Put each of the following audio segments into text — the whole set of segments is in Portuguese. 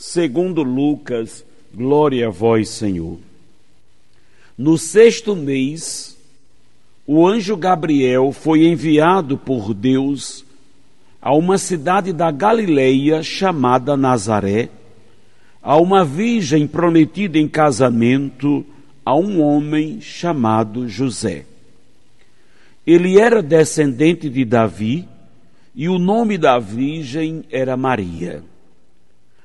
segundo Lucas, glória a vós, Senhor. No sexto mês, o anjo Gabriel foi enviado por Deus a uma cidade da Galileia chamada Nazaré, a uma virgem prometida em casamento a um homem chamado José. Ele era descendente de Davi e o nome da virgem era Maria.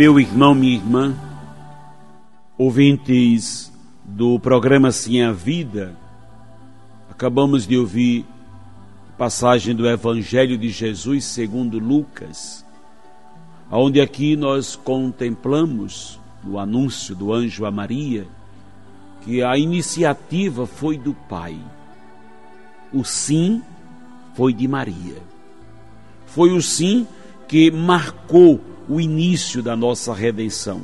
Meu irmão, minha irmã, ouvintes do programa Sim a Vida, acabamos de ouvir passagem do Evangelho de Jesus segundo Lucas, onde aqui nós contemplamos no anúncio do anjo a Maria que a iniciativa foi do Pai. O sim foi de Maria. Foi o sim que marcou o início da nossa redenção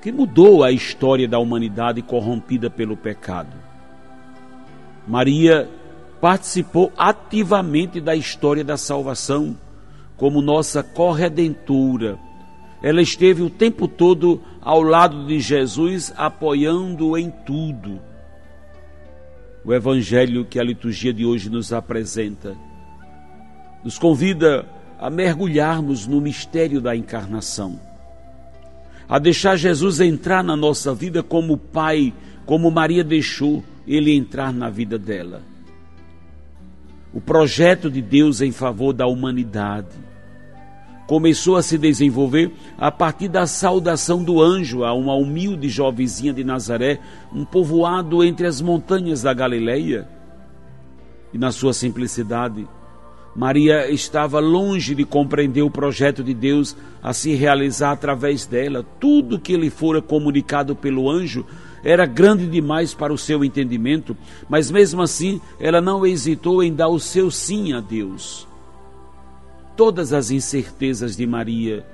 que mudou a história da humanidade corrompida pelo pecado. Maria participou ativamente da história da salvação como nossa corredentora. Ela esteve o tempo todo ao lado de Jesus, apoiando-o em tudo. O evangelho que a liturgia de hoje nos apresenta nos convida a mergulharmos no mistério da encarnação a deixar Jesus entrar na nossa vida como Pai, como Maria deixou ele entrar na vida dela. O projeto de Deus em favor da humanidade começou a se desenvolver a partir da saudação do anjo a uma humilde jovenzinha de Nazaré, um povoado entre as montanhas da Galileia. E na sua simplicidade, Maria estava longe de compreender o projeto de Deus a se realizar através dela. Tudo que lhe fora comunicado pelo anjo era grande demais para o seu entendimento, mas mesmo assim ela não hesitou em dar o seu sim a Deus. Todas as incertezas de Maria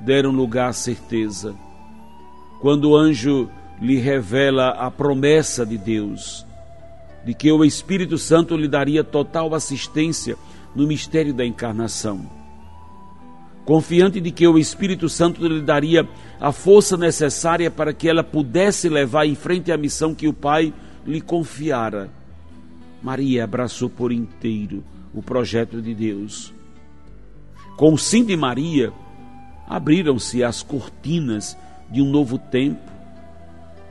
deram lugar à certeza. quando o anjo lhe revela a promessa de Deus, de que o Espírito Santo lhe daria total assistência no mistério da encarnação. Confiante de que o Espírito Santo lhe daria a força necessária para que ela pudesse levar em frente a missão que o Pai lhe confiara. Maria abraçou por inteiro o projeto de Deus. Com o sim de Maria, abriram-se as cortinas de um novo tempo.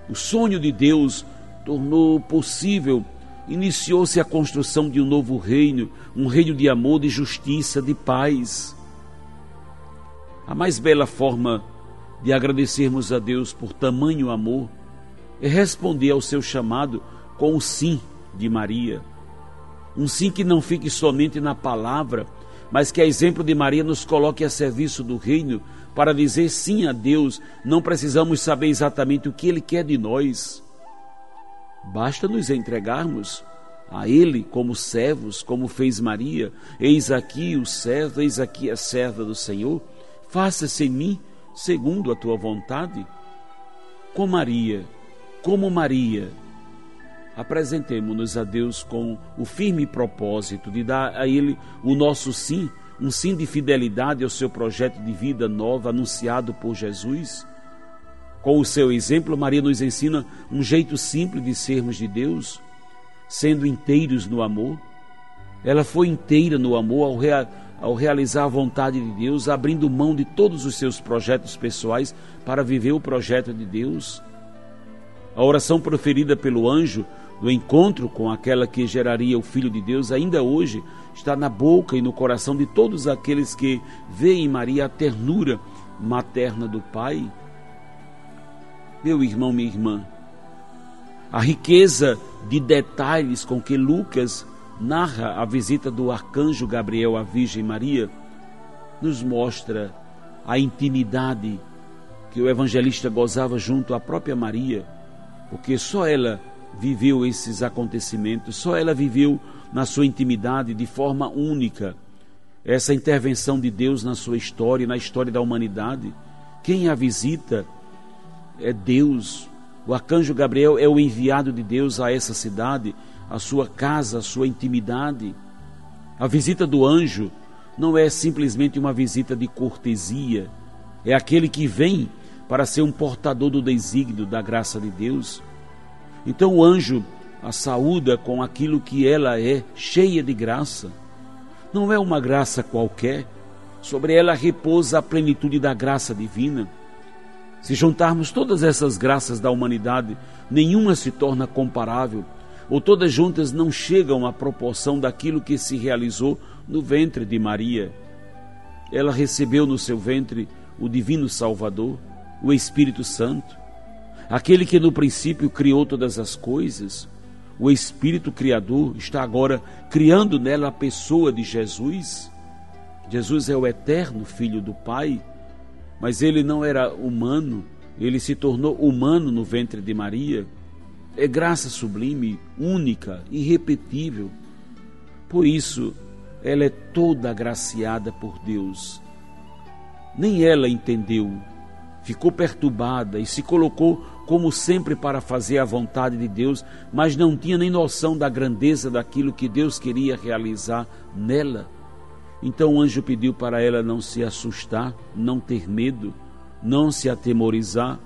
O sonho de Deus tornou possível, iniciou-se a construção de um novo reino, um reino de amor, de justiça, de paz. A mais bela forma de agradecermos a Deus por tamanho amor é responder ao seu chamado com o sim de Maria. Um sim que não fique somente na palavra, mas que, a exemplo de Maria, nos coloque a serviço do reino para dizer sim a Deus. Não precisamos saber exatamente o que Ele quer de nós. Basta nos entregarmos a Ele como servos, como fez Maria. Eis aqui o servo, eis aqui a serva do Senhor. Faça-se em mim segundo a tua vontade. Com Maria, como Maria, apresentemo-nos a Deus com o firme propósito de dar a Ele o nosso sim, um sim de fidelidade ao seu projeto de vida nova anunciado por Jesus. Com o seu exemplo, Maria nos ensina um jeito simples de sermos de Deus, sendo inteiros no amor. Ela foi inteira no amor ao, rea ao realizar a vontade de Deus, abrindo mão de todos os seus projetos pessoais para viver o projeto de Deus. A oração proferida pelo anjo do encontro com aquela que geraria o Filho de Deus, ainda hoje está na boca e no coração de todos aqueles que veem em Maria a ternura materna do Pai. Meu irmão, minha irmã, a riqueza de detalhes com que Lucas narra a visita do arcanjo Gabriel à Virgem Maria nos mostra a intimidade que o evangelista gozava junto à própria Maria, porque só ela viveu esses acontecimentos, só ela viveu na sua intimidade de forma única essa intervenção de Deus na sua história, na história da humanidade. Quem a visita é Deus. O arcanjo Gabriel é o enviado de Deus a essa cidade, a sua casa, a sua intimidade. A visita do anjo não é simplesmente uma visita de cortesia, é aquele que vem para ser um portador do desígnio da graça de Deus. Então o anjo a saúda com aquilo que ela é, cheia de graça. Não é uma graça qualquer, sobre ela repousa a plenitude da graça divina. Se juntarmos todas essas graças da humanidade, nenhuma se torna comparável, ou todas juntas não chegam à proporção daquilo que se realizou no ventre de Maria. Ela recebeu no seu ventre o Divino Salvador, o Espírito Santo aquele que no princípio criou todas as coisas, o Espírito Criador está agora criando nela a pessoa de Jesus. Jesus é o eterno Filho do Pai, mas ele não era humano, ele se tornou humano no ventre de Maria. É graça sublime, única, irrepetível. Por isso, ela é toda agraciada por Deus. Nem ela entendeu, ficou perturbada e se colocou como sempre, para fazer a vontade de Deus, mas não tinha nem noção da grandeza daquilo que Deus queria realizar nela. Então o anjo pediu para ela não se assustar, não ter medo, não se atemorizar,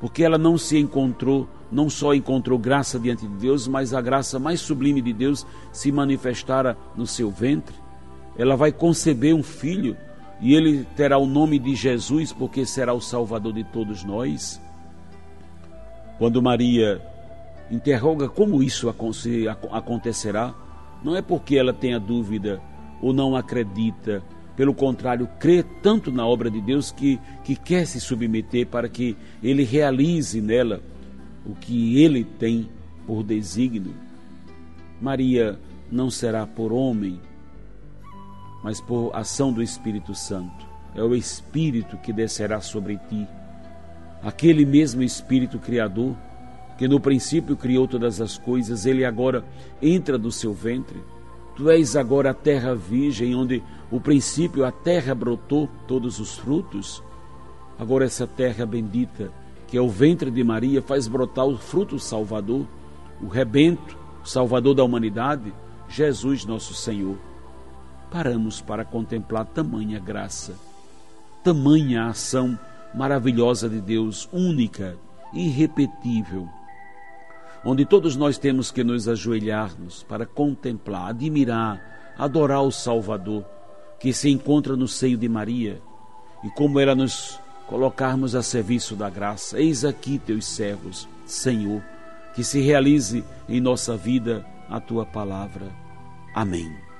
porque ela não se encontrou, não só encontrou graça diante de Deus, mas a graça mais sublime de Deus se manifestara no seu ventre. Ela vai conceber um filho e ele terá o nome de Jesus, porque será o Salvador de todos nós. Quando Maria interroga como isso acontecerá, não é porque ela tenha dúvida ou não acredita, pelo contrário, crê tanto na obra de Deus que, que quer se submeter para que ele realize nela o que ele tem por desígnio. Maria não será por homem, mas por ação do Espírito Santo. É o Espírito que descerá sobre ti aquele mesmo Espírito Criador, que no princípio criou todas as coisas, ele agora entra do seu ventre. Tu és agora a terra virgem, onde o princípio a terra brotou todos os frutos. Agora essa terra bendita, que é o ventre de Maria, faz brotar o fruto salvador, o rebento, o salvador da humanidade, Jesus nosso Senhor. Paramos para contemplar tamanha graça, tamanha ação maravilhosa de Deus, única, irrepetível, onde todos nós temos que nos ajoelharmos para contemplar, admirar, adorar o Salvador que se encontra no seio de Maria e como ela nos colocarmos a serviço da graça. Eis aqui teus servos, Senhor, que se realize em nossa vida a tua palavra. Amém.